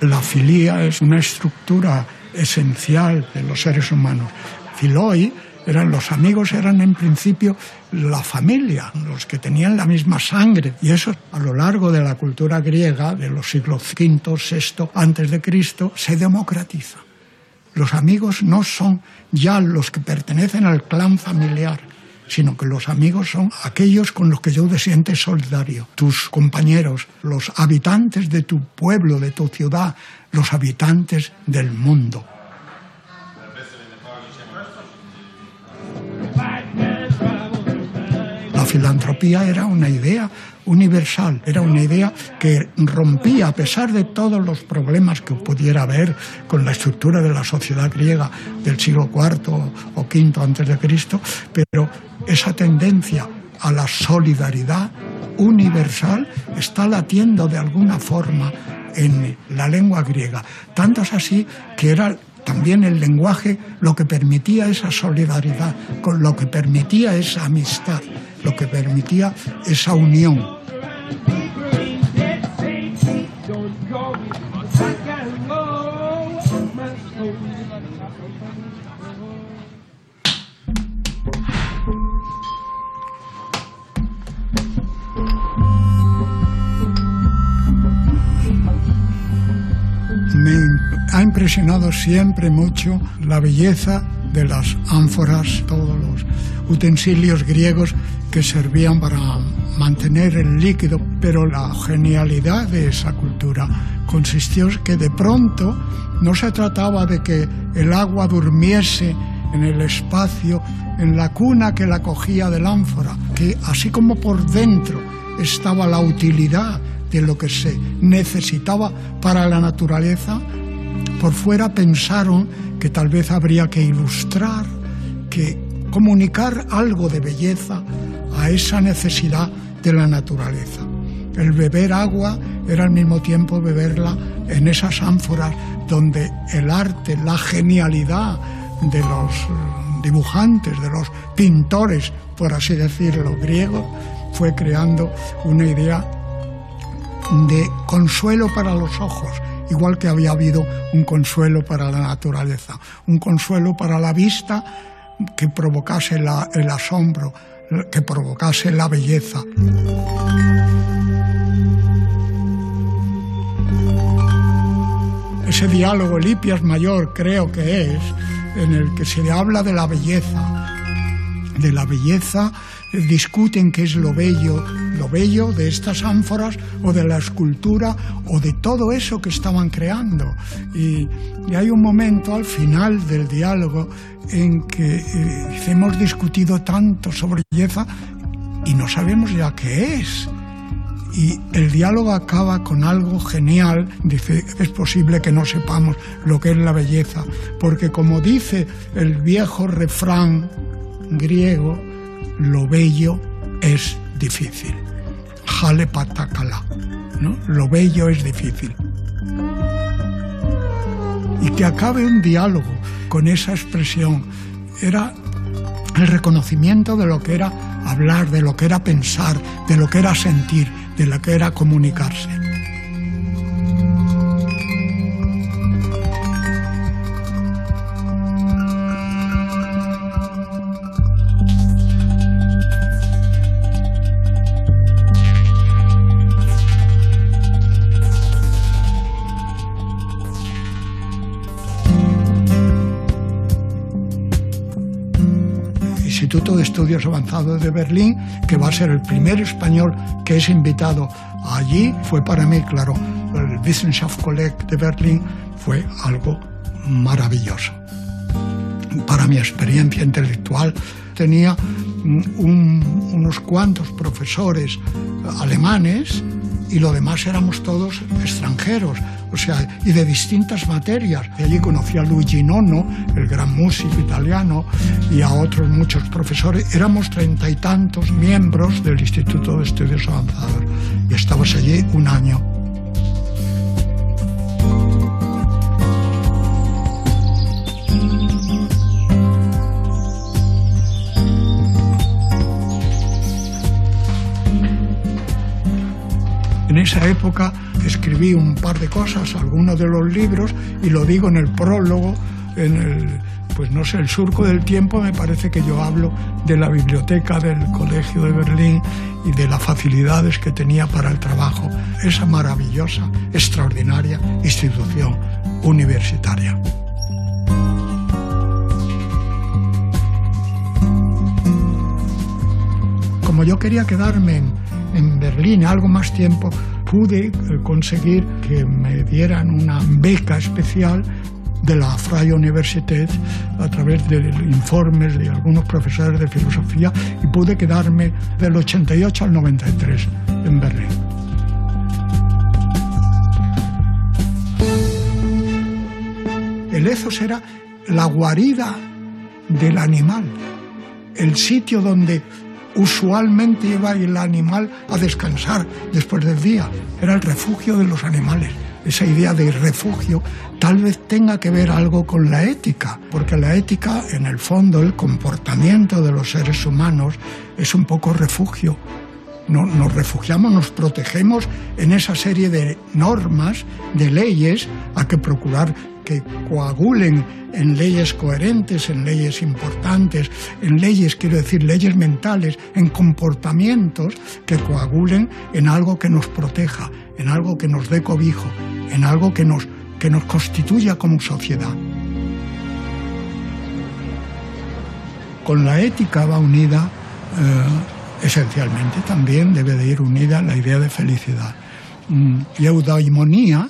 La filía es una estructura esencial de los seres humanos. Filoi eran los amigos, eran en principio la familia, los que tenían la misma sangre. Y eso a lo largo de la cultura griega, de los siglos V, VI antes de Cristo, se democratiza. Los amigos no son ya los que pertenecen al clan familiar, sino que los amigos son aquellos con los que yo te sientes solidario, tus compañeros, los habitantes de tu pueblo, de tu ciudad, los habitantes del mundo. Filantropía era una idea universal, era una idea que rompía, a pesar de todos los problemas que pudiera haber con la estructura de la sociedad griega del siglo IV o V antes de Cristo, pero esa tendencia a la solidaridad universal está latiendo de alguna forma en la lengua griega. Tanto es así que era también el lenguaje lo que permitía esa solidaridad, con lo que permitía esa amistad, lo que permitía esa unión. Ha impresionado siempre mucho la belleza de las ánforas, todos los utensilios griegos que servían para mantener el líquido, pero la genialidad de esa cultura consistió en que de pronto no se trataba de que el agua durmiese en el espacio, en la cuna que la cogía del ánfora, que así como por dentro estaba la utilidad de lo que se necesitaba para la naturaleza, por fuera pensaron que tal vez habría que ilustrar, que comunicar algo de belleza a esa necesidad de la naturaleza. El beber agua era al mismo tiempo beberla en esas ánforas donde el arte, la genialidad de los dibujantes, de los pintores, por así decirlo, griegos, fue creando una idea de consuelo para los ojos, igual que había habido un consuelo para la naturaleza, un consuelo para la vista que provocase el asombro, que provocase la belleza. Ese diálogo Lipias Mayor creo que es en el que se habla de la belleza, de la belleza, discuten qué es lo bello, lo bello de estas ánforas o de la escultura o de todo eso que estaban creando. Y, hay un momento al final del diálogo en que eh, hemos discutido tanto sobre belleza y no sabemos ya qué es. Y el diálogo acaba con algo genial. Dice, es posible que no sepamos lo que es la belleza, porque como dice el viejo refrán griego, lo bello es difícil. Jale patakala. ¿no? Lo bello es difícil. Y que acabe un diálogo con esa expresión era el reconocimiento de lo que era hablar, de lo que era pensar, de lo que era sentir, de lo que era comunicarse. Estudios Avanzados de Berlín, que va a ser el primer español que es invitado allí. Fue para mí, claro, el Wissenschaftskolleg de Berlín fue algo maravilloso. Para mi experiencia intelectual tenía unos cuantos profesores alemanes y lo demás éramos todos extranjeros o sea, y de distintas materias. Allí conocí a Luigi Nono, el gran músico italiano, y a otros muchos profesores. Éramos treinta y tantos miembros del Instituto de Estudios Avanzados y estábamos allí un año. En esa época escribí un par de cosas, algunos de los libros, y lo digo en el prólogo, en el, pues no sé, el surco del tiempo, me parece que yo hablo de la biblioteca del Colegio de Berlín y de las facilidades que tenía para el trabajo, esa maravillosa, extraordinaria institución universitaria. Como yo quería quedarme en, en Berlín algo más tiempo, pude eh, conseguir que me dieran una beca especial de la Freie Universität a través de informes de algunos profesores de filosofía y pude quedarme del 88 al 93 en Berlín. El ethos era la guarida del animal, el sitio donde usualmente iba el animal a descansar después del día. Era el refugio de los animales. Esa idea de refugio tal vez tenga que ver algo con la ética, porque la ética, en el fondo, el comportamiento de los seres humanos es un poco refugio. nos refugiamos, nos protegemos en esa serie de normas, de leyes, a que procurar que coagulen en leyes coherentes, en leyes importantes, en leyes, quiero decir, leyes mentales, en comportamientos que coagulen en algo que nos proteja, en algo que nos dé cobijo, en algo que nos, que nos constituya como sociedad. Con la ética va unida, eh, esencialmente también debe de ir unida la idea de felicidad. Mm, y eudaimonía,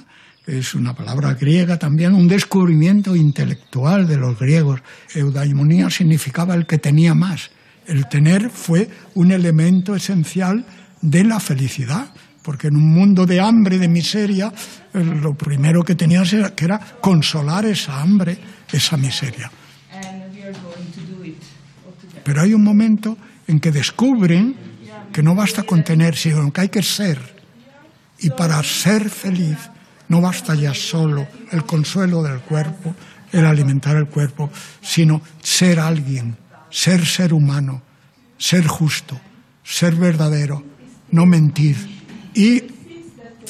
es una palabra griega también, un descubrimiento intelectual de los griegos. Eudaimonía significaba el que tenía más. El tener fue un elemento esencial de la felicidad, porque en un mundo de hambre, de miseria, eh, lo primero que tenías era, que era consolar esa hambre, esa miseria. Pero hay un momento en que descubren que no basta con tener, sino que hay que ser. Y para ser feliz no basta ya solo el consuelo del cuerpo, el alimentar el cuerpo, sino ser alguien, ser ser humano, ser justo, ser verdadero, no mentir. Y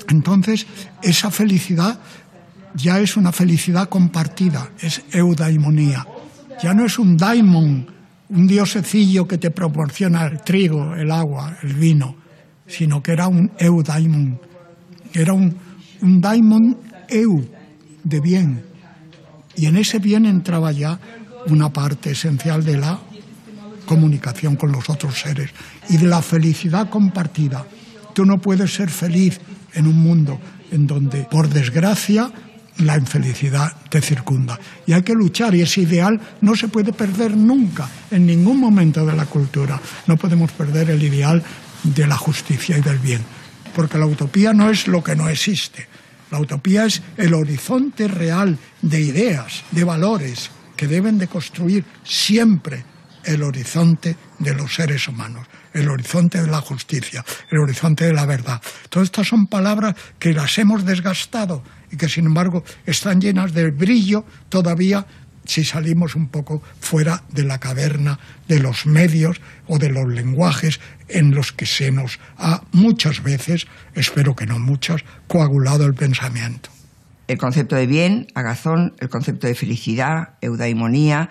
entonces esa felicidad ya es una felicidad compartida, es eudaimonía. Ya no es un daimon, un diosecillo que te proporciona el trigo, el agua, el vino, sino que era un eudaimon. Era un, un daimon eu, de bien. Y en ese bien entraba ya una parte esencial de la comunicación con los otros seres y de la felicidad compartida. Tú no puedes ser feliz en un mundo en donde, por desgracia, la infelicidad te circunda. Y hay que luchar y ese ideal no se puede perder nunca, en ningún momento de la cultura. No podemos perder el ideal de la justicia y del bien, porque la utopía no es lo que no existe. La utopía es el horizonte real de ideas, de valores que deben de construir siempre el horizonte de los seres humanos, el horizonte de la justicia, el horizonte de la verdad. Todas estas son palabras que las hemos desgastado y que sin embargo están llenas de brillo todavía si salimos un poco fuera de la caverna de los medios o de los lenguajes en los que se nos ha muchas veces, espero que no muchas, coagulado el pensamiento. El concepto de bien, agazón, el concepto de felicidad, eudaimonía,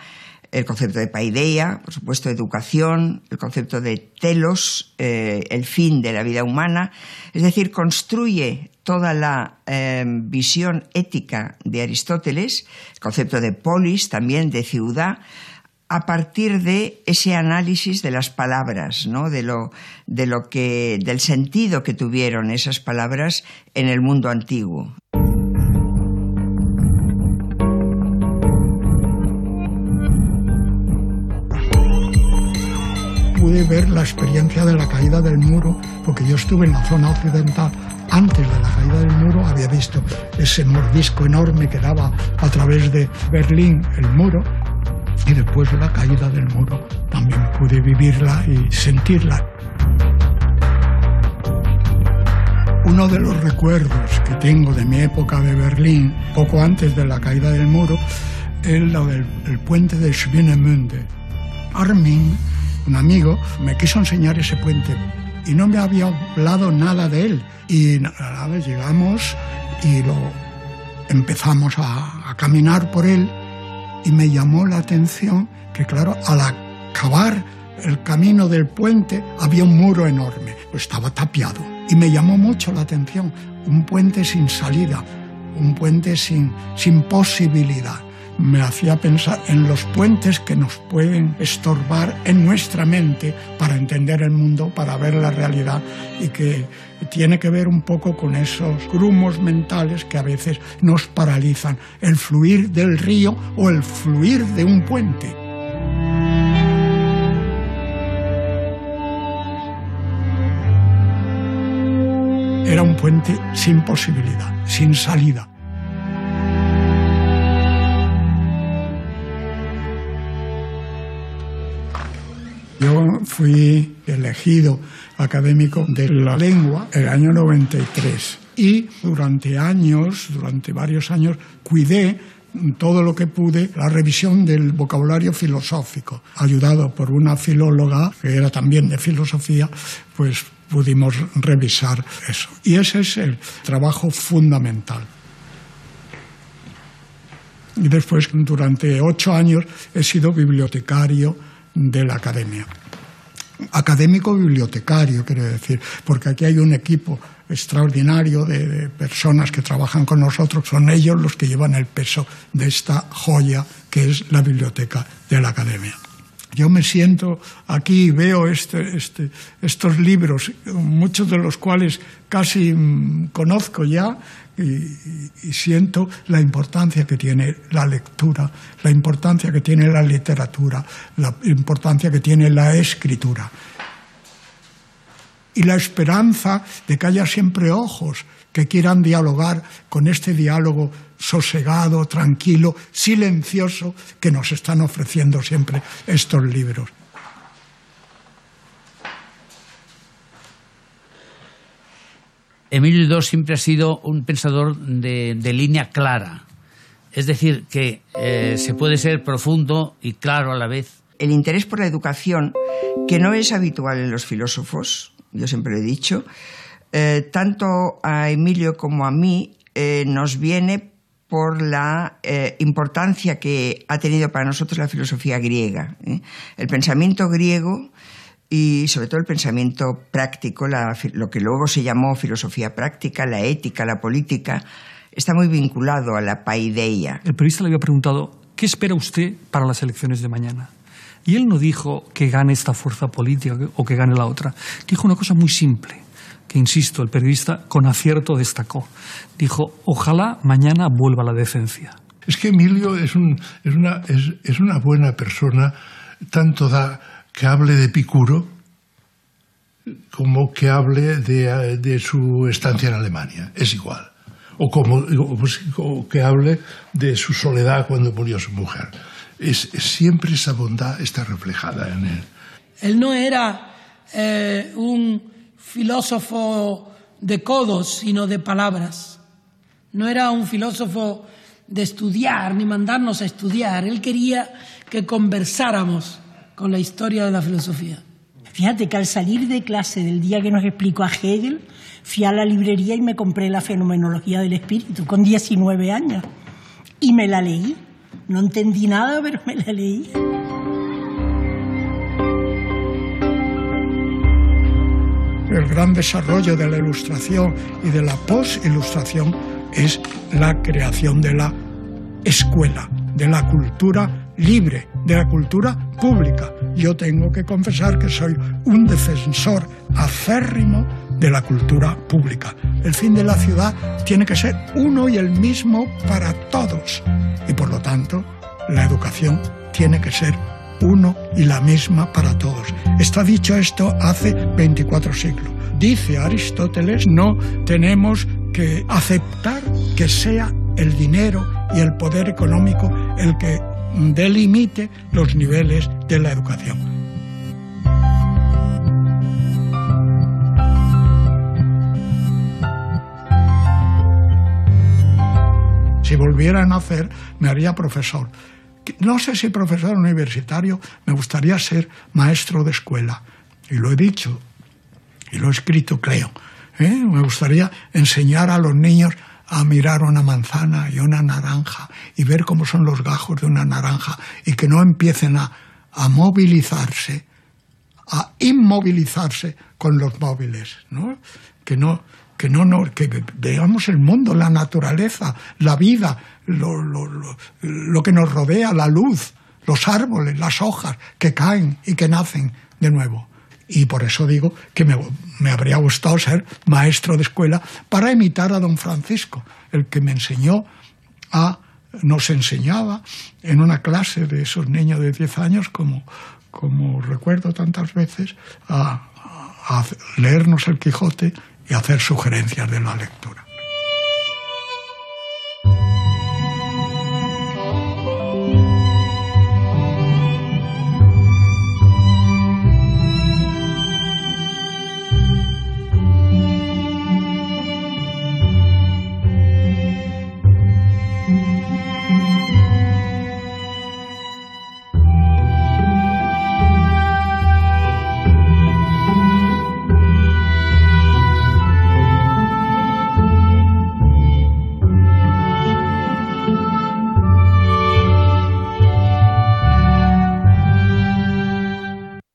el concepto de paideia, por supuesto, educación, el concepto de telos, eh, el fin de la vida humana, es decir, construye toda la eh, visión ética de Aristóteles, el concepto de polis, también de ciudad, a partir de ese análisis de las palabras, ¿no? de, lo, de lo que, del sentido que tuvieron esas palabras en el mundo antiguo. Pude ver la experiencia de la caída del muro, porque yo estuve en la zona occidental antes de la caída del muro, había visto ese mordisco enorme que daba a través de Berlín el muro, y después de la caída del muro también pude vivirla y sentirla. Uno de los recuerdos que tengo de mi época de Berlín, poco antes de la caída del muro, es lo del el puente de Schwienemünde. Armin un amigo me quiso enseñar ese puente y no me había hablado nada de él. Y a la vez llegamos y lo empezamos a, caminar por él y me llamó la atención que, claro, al acabar el camino del puente había un muro enorme, estaba tapiado. Y me llamó mucho la atención, un puente sin salida, un puente sin, sin posibilidad me hacía pensar en los puentes que nos pueden estorbar en nuestra mente para entender el mundo, para ver la realidad y que tiene que ver un poco con esos grumos mentales que a veces nos paralizan, el fluir del río o el fluir de un puente. Era un puente sin posibilidad, sin salida. Yo fui elegido académico de la lengua el año 93 y durante años, durante varios años, cuidé todo lo que pude la revisión del vocabulario filosófico. Ayudado por una filóloga que era también de filosofía, pues pudimos revisar eso. Y ese es el trabajo fundamental. Y después, durante ocho años, he sido bibliotecario de la academia. Académico bibliotecario, quiero decir, porque aquí hay un equipo extraordinario de, personas que trabajan con nosotros, son ellos los que llevan el peso de esta joya que es la biblioteca de la academia. Yo me siento aquí y veo este, este, estos libros, muchos de los cuales casi mm, conozco ya, y, siento la importancia que tiene la lectura, la importancia que tiene la literatura, la importancia que tiene la escritura. Y la esperanza de que haya siempre ojos que quieran dialogar con este diálogo sosegado, tranquilo, silencioso que nos están ofreciendo siempre estos libros. Emilio II siempre ha sido un pensador de, línea clara. Es decir, que eh, se puede ser profundo y claro a la vez. El interés por la educación, que no es habitual en los filósofos, yo siempre lo he dicho, eh, tanto a Emilio como a mí eh, nos viene por la importancia que ha tenido para nosotros la filosofía griega. El pensamiento griego y sobre todo el pensamiento práctico, lo que luego se llamó filosofía práctica, la ética, la política, está muy vinculado a la paideia. El periodista le había preguntado, ¿qué espera usted para las elecciones de mañana? Y él no dijo que gane esta fuerza política o que gane la otra. Dijo una cosa muy simple, que insisto, el periodista con acierto destacó. Dijo, ojalá mañana vuelva la decencia. Es que Emilio es, una, es una buena persona, tanto da que hable de Picuro como que hable de, su estancia en Alemania. Es igual. O como pues, que hable de su soledad cuando murió su mujer. Es, siempre esa bondad está reflejada en él. Él no era eh, un filósofo de codos, sino de palabras. No era un filósofo de estudiar ni mandarnos a estudiar. Él quería que conversáramos con la historia de la filosofía. Fíjate que al salir de clase del día que nos explicó a Hegel, fui a la librería y me compré la fenomenología del espíritu con 19 años. Y me la leí. No entendí nada, pero me la leí. El gran desarrollo de la ilustración y de la post-ilustración es la creación de la escuela, de la cultura libre, de la cultura pública. Yo tengo que confesar que soy un defensor acérrimo de la cultura pública. El fin de la ciudad tiene que ser uno y el mismo para todos. Y por lo tanto, la educación tiene que ser uno y la misma para todos. Está dicho esto hace 24 siglos. Dice Aristóteles, no tenemos que aceptar que sea el dinero y el poder económico el que delimite los niveles de la educación. Si volviera a nacer, me haría profesor. No sé si profesor universitario, me gustaría ser maestro de escuela. Y lo he dicho, y lo he escrito, creo. ¿eh? Me gustaría enseñar a los niños a mirar una manzana y una naranja y ver cómo son los gajos de una naranja y que no empiecen a, movilizarse, a inmovilizarse con los móviles, ¿no? Que no, que no, que veamos el mundo, la naturaleza, la vida, lo, lo que nos rodea, la luz, los árboles, las hojas que caen y que nacen de nuevo. Y por eso digo que me, me, habría gustado ser maestro de escuela para imitar a don Francisco, el que me enseñó a, nos enseñaba en una clase de esos niños de 10 años, como, como recuerdo tantas veces, a, a leernos el Quijote y hacer sugerencias de la lectura.